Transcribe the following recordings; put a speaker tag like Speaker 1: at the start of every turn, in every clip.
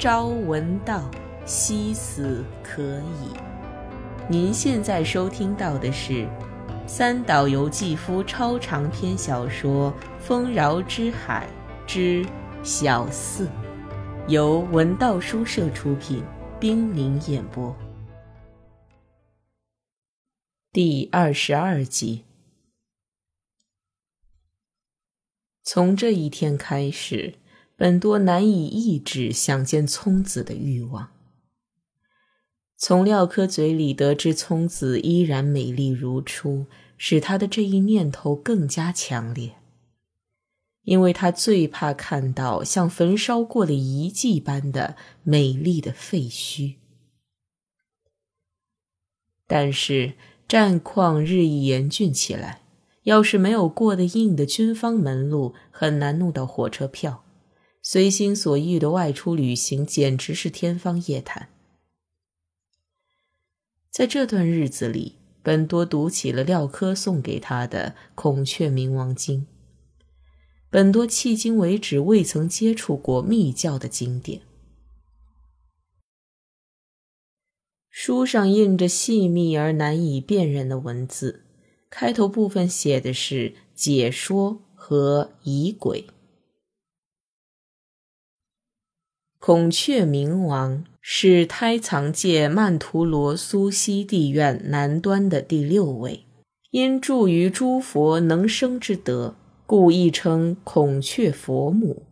Speaker 1: 朝闻道，夕死可矣。您现在收听到的是三岛由纪夫超长篇小说《丰饶之海之小四》，由文道书社出品，冰凌演播，第二十二集。从这一天开始。本多难以抑制想见聪子的欲望。从廖科嘴里得知聪子依然美丽如初，使他的这一念头更加强烈。因为他最怕看到像焚烧过的遗迹般的美丽的废墟。但是战况日益严峻起来，要是没有过得硬的军方门路，很难弄到火车票。随心所欲的外出旅行，简直是天方夜谭。在这段日子里，本多读起了廖科送给他的《孔雀明王经》。本多迄今为止未曾接触过密教的经典。书上印着细密而难以辨认的文字，开头部分写的是解说和仪轨。孔雀明王是胎藏界曼陀罗苏西地院南端的第六位，因助于诸佛能生之德，故亦称孔雀佛母。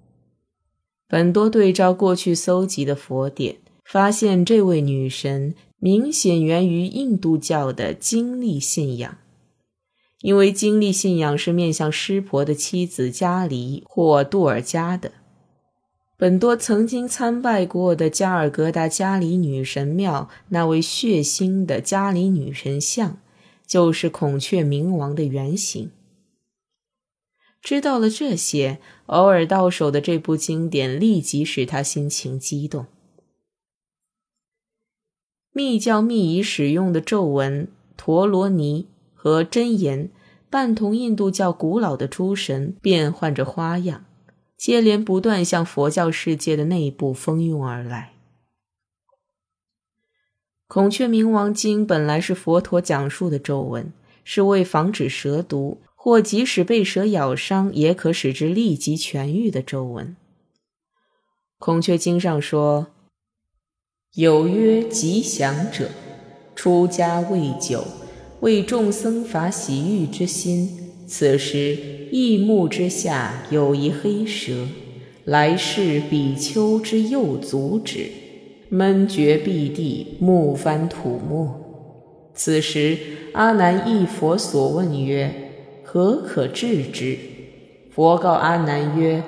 Speaker 1: 本多对照过去搜集的佛典，发现这位女神明显源于印度教的经历信仰，因为经历信仰是面向湿婆的妻子迦离或杜尔迦的。本多曾经参拜过的加尔各达加里女神庙，那位血腥的加里女神像，就是孔雀明王的原型。知道了这些，偶尔到手的这部经典立即使他心情激动。密教密仪使用的咒文陀罗尼和真言，伴同印度教古老的诸神，变换着花样。接连不断向佛教世界的内部蜂拥而来。孔雀明王经本来是佛陀讲述的咒文，是为防止蛇毒，或即使被蛇咬伤，也可使之立即痊愈的咒文。孔雀经上说：“有曰吉祥者，出家未久，为众僧法洗浴之心。”此时，异木之下有一黑蛇，来世比丘之右足趾，闷绝壁地，木翻土没。此时，阿难亦佛所问曰：“何可治之？”佛告阿难曰：“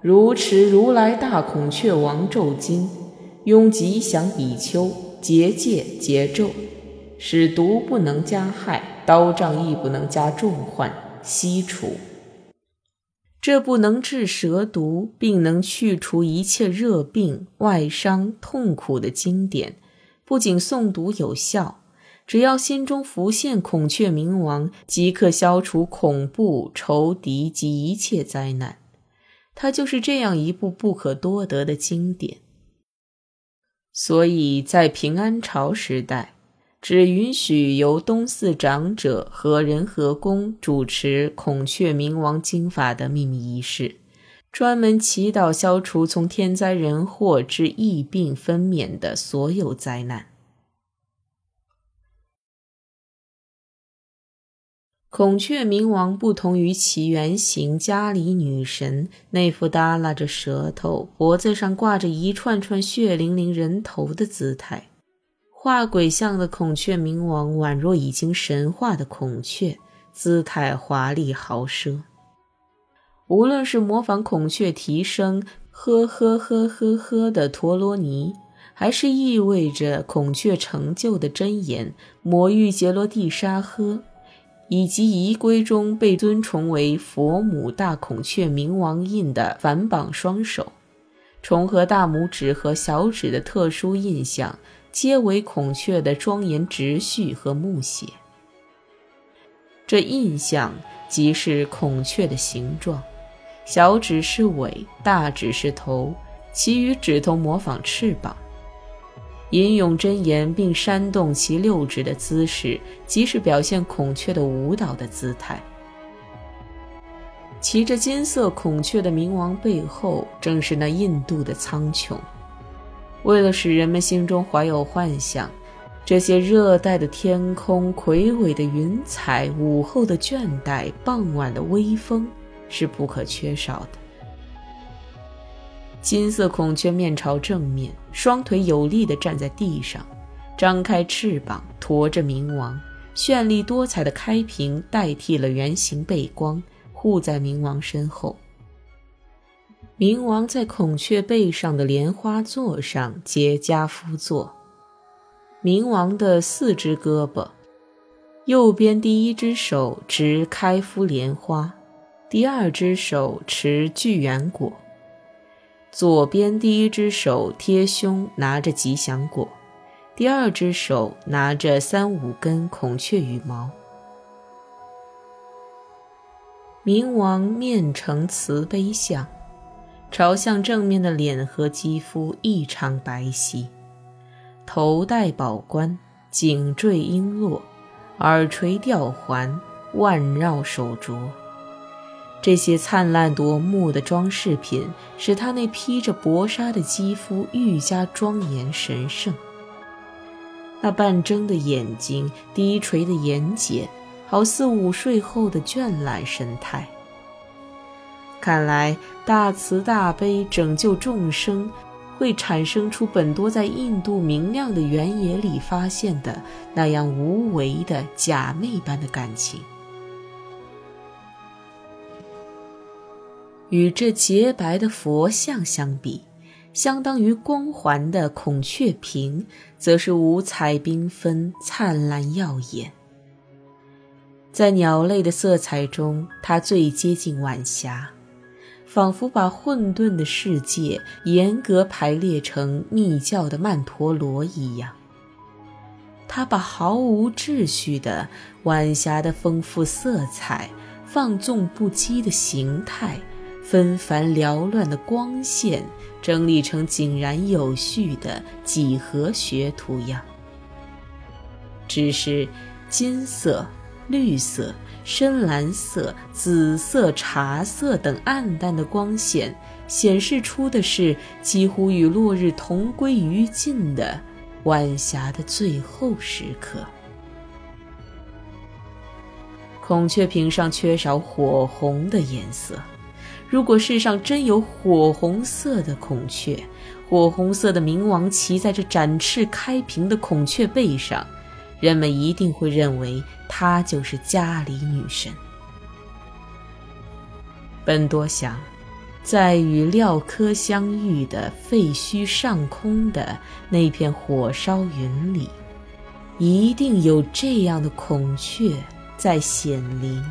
Speaker 1: 如持如来大孔雀王咒经，拥吉祥比丘，结界结咒，使毒不能加害。”刀杖亦不能加重患，悉除。这不能治蛇毒，并能去除一切热病、外伤、痛苦的经典，不仅诵读有效，只要心中浮现孔雀明王，即可消除恐怖、仇敌及一切灾难。它就是这样一部不可多得的经典。所以在平安朝时代。只允许由东寺长者和仁和宫主持孔雀明王经法的秘密仪式，专门祈祷消除从天灾人祸之疫病分娩的所有灾难。孔雀明王不同于其原型迦里女神那副耷拉着舌头、脖子上挂着一串串血淋淋人头的姿态。画鬼像的孔雀明王宛若已经神化的孔雀，姿态华丽豪奢。无论是模仿孔雀啼声“呵呵呵呵呵”的陀罗尼，还是意味着孔雀成就的真言“魔域杰罗蒂沙呵”，以及仪规中被尊崇为佛母大孔雀明王印的反绑双手，重合大拇指和小指的特殊印象。皆为孔雀的庄严直序和目写。这印象即是孔雀的形状：小指是尾，大指是头，其余指头模仿翅膀。吟咏真言并扇动其六指的姿势，即是表现孔雀的舞蹈的姿态。骑着金色孔雀的冥王背后，正是那印度的苍穹。为了使人们心中怀有幻想，这些热带的天空、魁伟的云彩、午后的倦怠、傍晚的微风，是不可缺少的。金色孔雀面朝正面，双腿有力地站在地上，张开翅膀驮着冥王。绚丽多彩的开屏代替了圆形背光，护在冥王身后。冥王在孔雀背上的莲花座上结跏趺坐。冥王的四只胳膊，右边第一只手执开敷莲花，第二只手持聚缘果，左边第一只手贴胸拿着吉祥果，第二只手拿着三五根孔雀羽毛。冥王面呈慈悲相。朝向正面的脸和肌肤异常白皙，头戴宝冠，颈坠璎珞，耳垂吊环，腕绕手镯。这些灿烂夺目的装饰品，使他那披着薄纱的肌肤愈加庄严神圣。那半睁的眼睛，低垂的眼睑，好似午睡后的倦懒神态。看来大慈大悲拯救众生，会产生出本多在印度明亮的原野里发现的那样无为的假寐般的感情。与这洁白的佛像相比，相当于光环的孔雀屏，则是五彩缤纷、灿烂耀眼。在鸟类的色彩中，它最接近晚霞。仿佛把混沌的世界严格排列成密教的曼陀罗一样，他把毫无秩序的晚霞的丰富色彩、放纵不羁的形态、纷繁缭乱的光线整理成井然有序的几何学图样。只是金色。绿色、深蓝色、紫色、茶色等暗淡的光线，显示出的是几乎与落日同归于尽的晚霞的最后时刻。孔雀屏上缺少火红的颜色。如果世上真有火红色的孔雀，火红色的冥王骑在这展翅开屏的孔雀背上。人们一定会认为她就是家里女神。本多想，在与廖科相遇的废墟上空的那片火烧云里，一定有这样的孔雀在显灵。